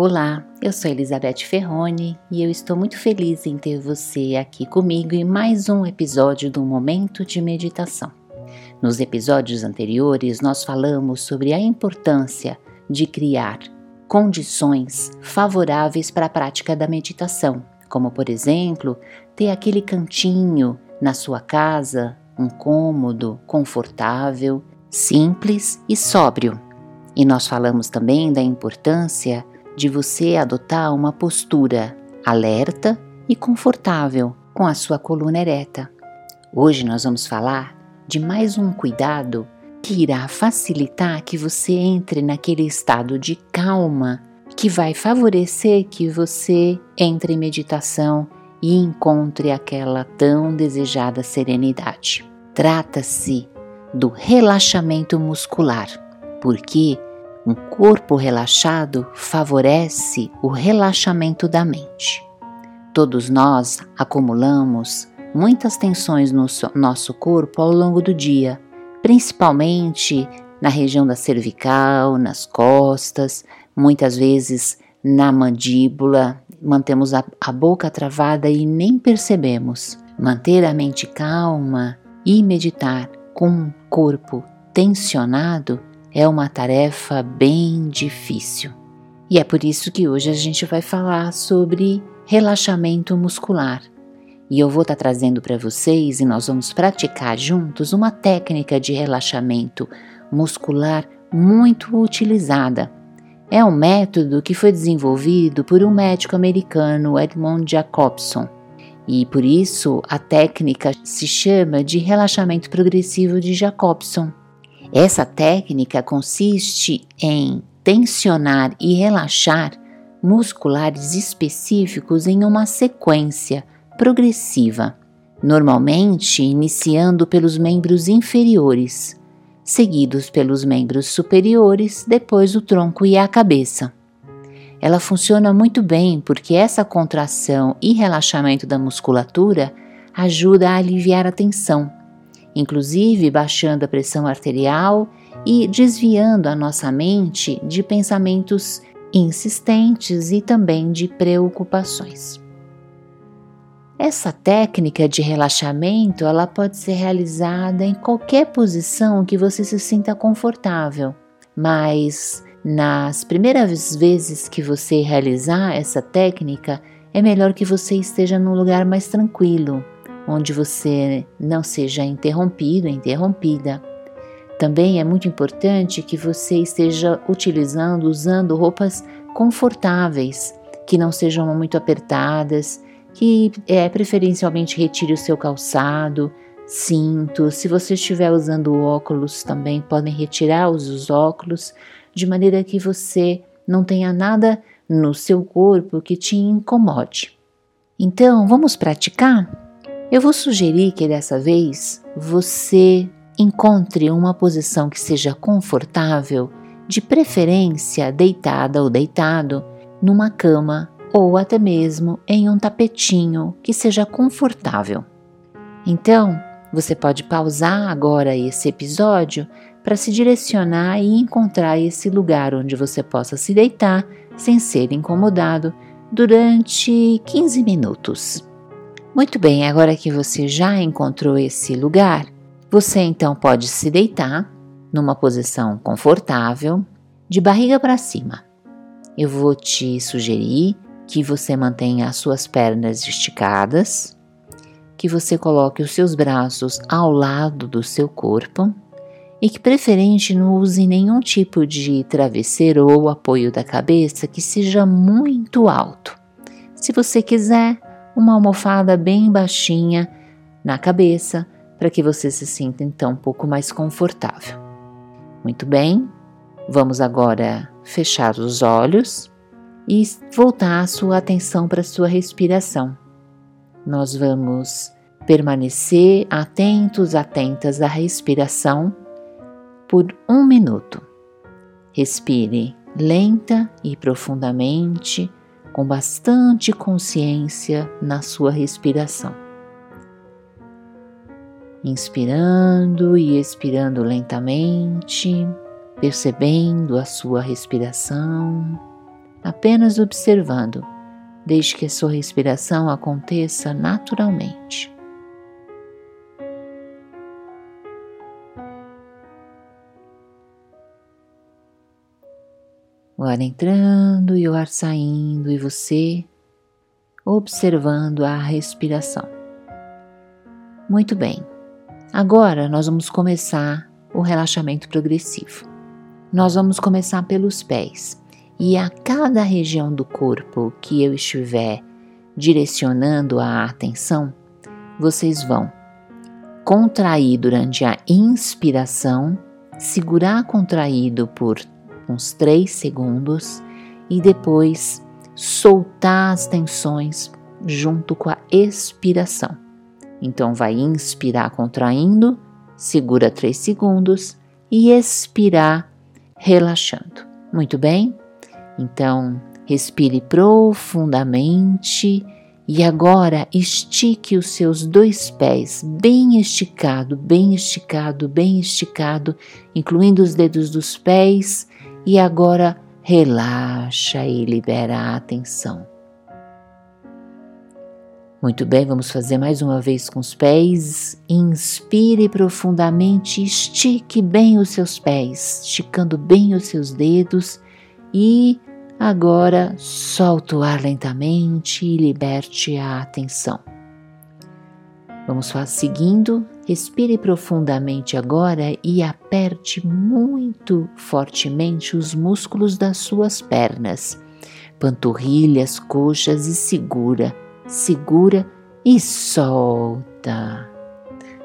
Olá, eu sou Elizabeth Ferroni e eu estou muito feliz em ter você aqui comigo em mais um episódio do Momento de Meditação. Nos episódios anteriores, nós falamos sobre a importância de criar condições favoráveis para a prática da meditação, como, por exemplo, ter aquele cantinho na sua casa, um cômodo confortável, simples e sóbrio. E nós falamos também da importância de você adotar uma postura alerta e confortável com a sua coluna ereta. Hoje nós vamos falar de mais um cuidado que irá facilitar que você entre naquele estado de calma que vai favorecer que você entre em meditação e encontre aquela tão desejada serenidade. Trata-se do relaxamento muscular, porque um corpo relaxado favorece o relaxamento da mente. Todos nós acumulamos muitas tensões no nosso corpo ao longo do dia, principalmente na região da cervical, nas costas, muitas vezes na mandíbula, mantemos a, a, boca travada e nem percebemos. Manter a mente calma e meditar com o corpo tensionado é uma tarefa bem difícil. E é por isso que hoje a gente vai falar sobre relaxamento muscular. E eu vou estar tá trazendo para vocês e nós vamos praticar juntos uma técnica de relaxamento muscular muito utilizada. É um método que foi desenvolvido por um médico americano, Edmond Jacobson, e por isso a técnica se chama de relaxamento progressivo de Jacobson. Essa técnica consiste em tensionar e relaxar musculares específicos em uma sequência progressiva, normalmente iniciando pelos membros inferiores, seguidos pelos membros superiores, depois o tronco e a cabeça. Ela funciona muito bem porque essa contração e relaxamento da musculatura ajuda a aliviar a tensão inclusive baixando a pressão arterial e desviando a nossa mente de pensamentos insistentes e também de preocupações. Essa técnica de relaxamento, ela pode ser realizada em qualquer posição que você se sinta confortável, mas nas primeiras vezes que você realizar essa técnica, é melhor que você esteja num lugar mais tranquilo, onde você não seja interrompido, interrompida. Também é muito importante que você esteja utilizando, usando roupas confortáveis, que não sejam muito apertadas, que é, preferencialmente retire o seu calçado, cinto. Se você estiver usando óculos, também podem retirar os óculos, de maneira que você não tenha nada no seu corpo que te incomode. Então, vamos praticar? Eu vou sugerir que dessa vez você encontre uma posição que seja confortável, de preferência deitada ou deitado, numa cama ou até mesmo em um tapetinho que seja confortável. Então, você pode pausar agora esse episódio para se direcionar e encontrar esse lugar onde você possa se deitar sem ser incomodado durante 15 minutos. Muito bem, agora que você já encontrou esse lugar, você então pode se deitar numa posição confortável, de barriga para cima. Eu vou te sugerir que você mantenha as suas pernas esticadas, que você coloque os seus braços ao lado do seu corpo e que preferente não use nenhum tipo de travesseiro ou apoio da cabeça que seja muito alto. Se você quiser, uma almofada bem baixinha na cabeça para que você se sinta então um pouco mais confortável. Muito bem, vamos agora fechar os olhos e voltar a sua atenção para a sua respiração. Nós vamos permanecer atentos, atentas à respiração por um minuto. Respire lenta e profundamente com bastante consciência na sua respiração. Inspirando e expirando lentamente, percebendo a sua respiração, apenas observando. Deixe que a sua respiração aconteça naturalmente. O ar entrando e o ar saindo, e você observando a respiração. Muito bem, agora nós vamos começar o relaxamento progressivo. Nós vamos começar pelos pés e a cada região do corpo que eu estiver direcionando a atenção, vocês vão contrair durante a inspiração, segurar contraído por uns 3 segundos e depois soltar as tensões junto com a expiração. Então, vai inspirar contraindo, segura 3 segundos e expirar relaxando. Muito bem? Então, respire profundamente e agora estique os seus dois pés bem esticado, bem esticado, bem esticado, incluindo os dedos dos pés e agora relaxa e libera a atenção. Muito bem, vamos fazer mais uma vez com os pés. Inspire profundamente, estique bem os seus pés, esticando bem os seus dedos e agora solte o ar lentamente e liberte a atenção. Vamos seguindo Respire profundamente agora e aperte muito fortemente os músculos das suas pernas, panturrilhas, coxas e segura, segura e solta.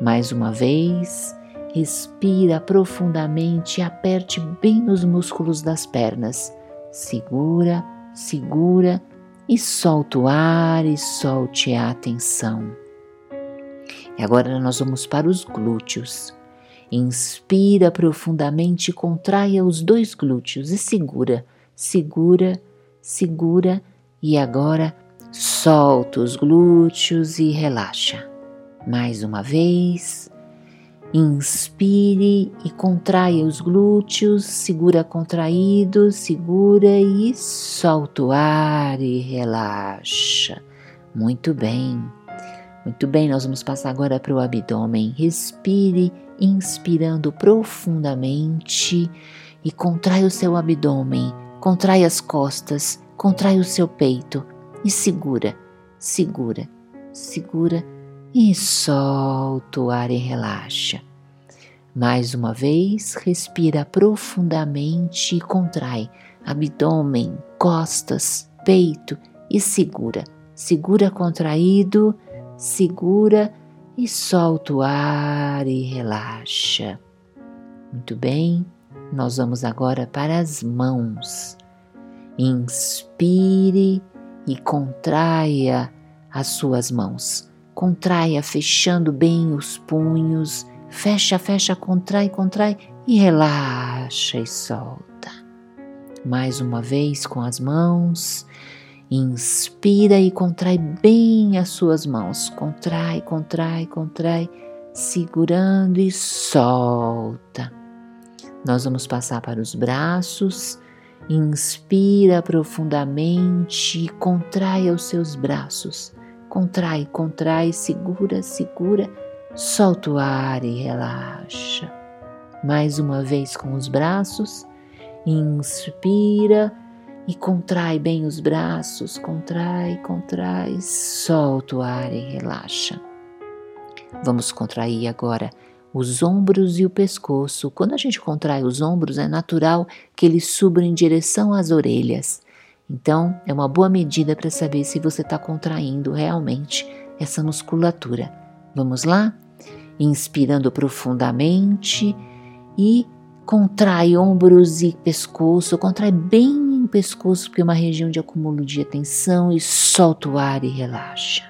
Mais uma vez, respira profundamente e aperte bem os músculos das pernas. Segura, segura e solta o ar e solte a atenção. E agora nós vamos para os glúteos. Inspira profundamente, contraia os dois glúteos e segura, segura, segura. E agora solta os glúteos e relaxa. Mais uma vez. Inspire e contraia os glúteos, segura contraído, segura e solta o ar e relaxa. Muito bem. Muito bem, nós vamos passar agora para o abdômen. Respire, inspirando profundamente e contrai o seu abdômen, contrai as costas, contrai o seu peito e segura, segura, segura e solta o ar e relaxa. Mais uma vez, respira profundamente e contrai abdômen, costas, peito e segura. Segura contraído segura e solta o ar e relaxa. Muito bem, nós vamos agora para as mãos. Inspire e contraia as suas mãos. Contraia, fechando bem os punhos. Fecha, fecha, contrai, contrai e relaxa e solta. Mais uma vez com as mãos. Inspira e contrai bem as suas mãos. Contrai, contrai, contrai, segurando e solta. Nós vamos passar para os braços. Inspira profundamente e contrai os seus braços. Contrai, contrai, segura, segura, solta o ar e relaxa. Mais uma vez com os braços. Inspira e contrai bem os braços, contrai, contrai, solta o ar e relaxa. Vamos contrair agora os ombros e o pescoço. Quando a gente contrai os ombros, é natural que eles subam em direção às orelhas. Então, é uma boa medida para saber se você está contraindo realmente essa musculatura. Vamos lá? Inspirando profundamente e contrai ombros e pescoço, contrai bem pescoço, porque é uma região de acúmulo de atenção, e solta o ar e relaxa.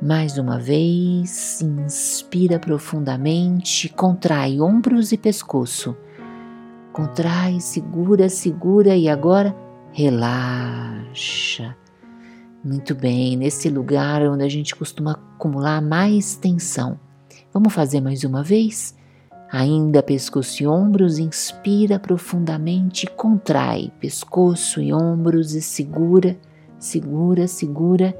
Mais uma vez, inspira profundamente, contrai ombros e pescoço. Contrai, segura, segura e agora relaxa. Muito bem, nesse lugar onde a gente costuma acumular mais tensão. Vamos fazer mais uma vez? Ainda pescoço e ombros, inspira profundamente, contrai pescoço e ombros e segura, segura, segura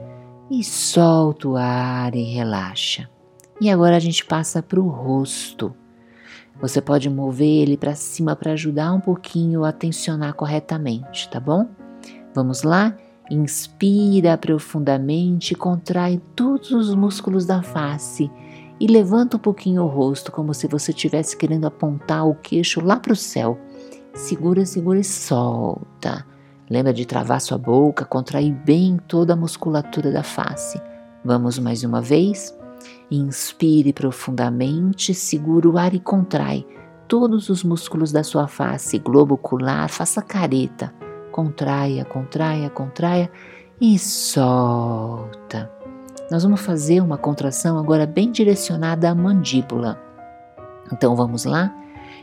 e solta o ar e relaxa. E agora a gente passa para o rosto. Você pode mover ele para cima para ajudar um pouquinho a tensionar corretamente, tá bom? Vamos lá? Inspira profundamente, contrai todos os músculos da face e levanta um pouquinho o rosto, como se você estivesse querendo apontar o queixo lá para o céu. Segura, segura e solta. Lembra de travar sua boca, contrair bem toda a musculatura da face. Vamos mais uma vez. Inspire profundamente, segura o ar e contrai todos os músculos da sua face, globo ocular, faça careta. Contraia, contraia, contraia e solta. Nós vamos fazer uma contração agora bem direcionada à mandíbula. Então vamos lá?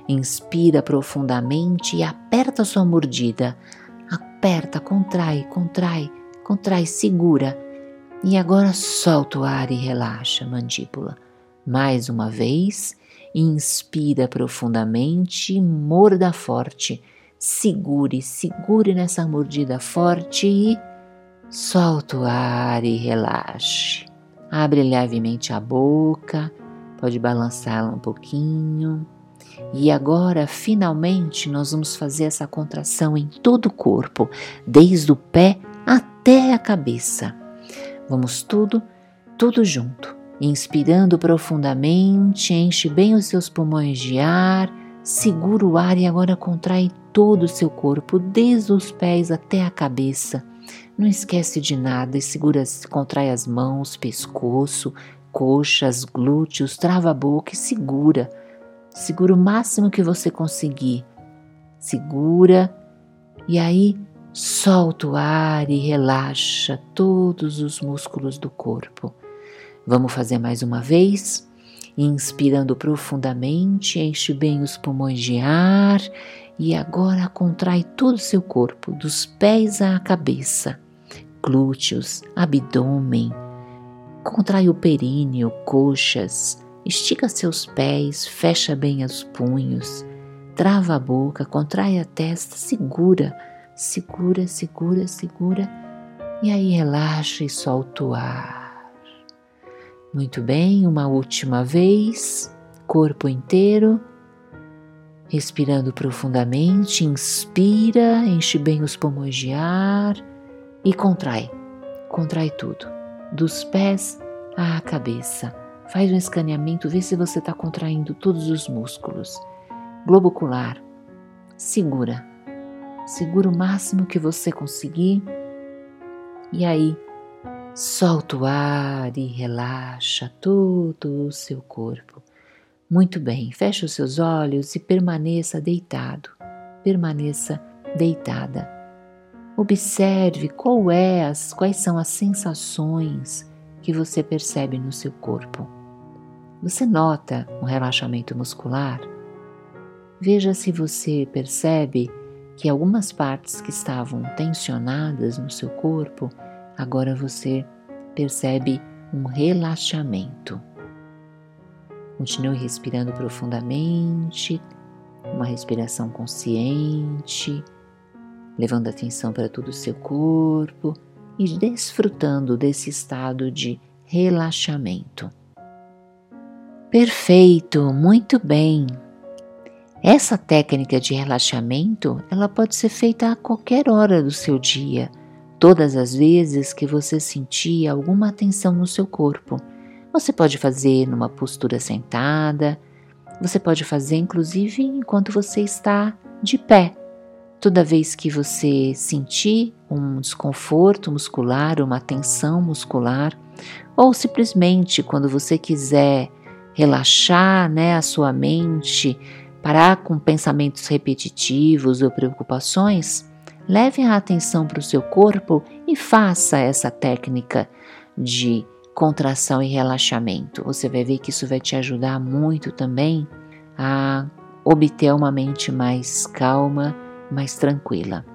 Inspira profundamente e aperta sua mordida. Aperta, contrai, contrai, contrai, segura. E agora solta o ar e relaxa a mandíbula. Mais uma vez, inspira profundamente e morda forte. Segure, segure nessa mordida forte e solta o ar e relaxe. Abre levemente a boca, pode balançá-la um pouquinho. E agora, finalmente, nós vamos fazer essa contração em todo o corpo, desde o pé até a cabeça. Vamos tudo, tudo junto. Inspirando profundamente, enche bem os seus pulmões de ar, segura o ar e agora contrai todo o seu corpo, desde os pés até a cabeça. Não esquece de nada e segura, contrai as mãos, pescoço, coxas, glúteos, trava a boca e segura. Segura o máximo que você conseguir. Segura e aí Solta o ar e relaxa todos os músculos do corpo. Vamos fazer mais uma vez. Inspirando profundamente, enche bem os pulmões de ar e agora contrai todo o seu corpo, dos pés à cabeça, glúteos, abdômen. Contrai o períneo, coxas, estica seus pés, fecha bem os punhos, trava a boca, contrai a testa, segura segura, segura, segura e aí relaxa e solta o ar. Muito bem, uma última vez, corpo inteiro, respirando profundamente, inspira, enche bem os pulmões de ar e contrai, contrai tudo, dos pés à cabeça. Faz um escaneamento, vê se você está contraindo todos os músculos. Globo ocular, segura segura o máximo que você conseguir e aí solta o ar e relaxa todo o seu corpo. Muito bem, feche os seus olhos e permaneça deitado, permaneça deitada. Observe qual é as, quais são as sensações que você percebe no seu corpo. Você nota um relaxamento muscular? Veja se você percebe que algumas partes que estavam tensionadas no seu corpo, agora você percebe um relaxamento. Continue respirando profundamente, uma respiração consciente, levando atenção para todo o seu corpo e desfrutando desse estado de relaxamento. Perfeito, muito bem. Essa técnica de relaxamento, ela pode ser feita a qualquer hora do seu dia, todas as vezes que você sentir alguma tensão no seu corpo. Você pode fazer numa postura sentada, você pode fazer inclusive enquanto você está de pé. Toda vez que você sentir um desconforto muscular, uma tensão muscular, ou simplesmente quando você quiser relaxar né, a sua mente, parar com pensamentos repetitivos ou preocupações, leve a atenção para o seu corpo e faça essa técnica de contração e relaxamento. Você vai ver que isso vai te ajudar muito também a obter uma mente mais calma, mais tranquila.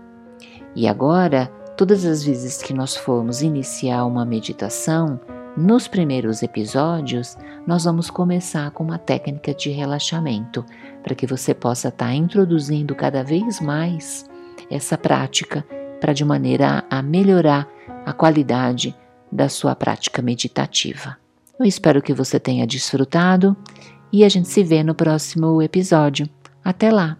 E agora, todas as vezes que nós formos iniciar uma meditação, Nos primeiros episódios, nós vamos começar com uma técnica de relaxamento, para que você possa estar tá introduzindo cada vez mais essa prática, para de maneira a melhorar a qualidade da sua prática meditativa. Eu espero que você tenha desfrutado e a gente se vê no próximo episódio. Até lá!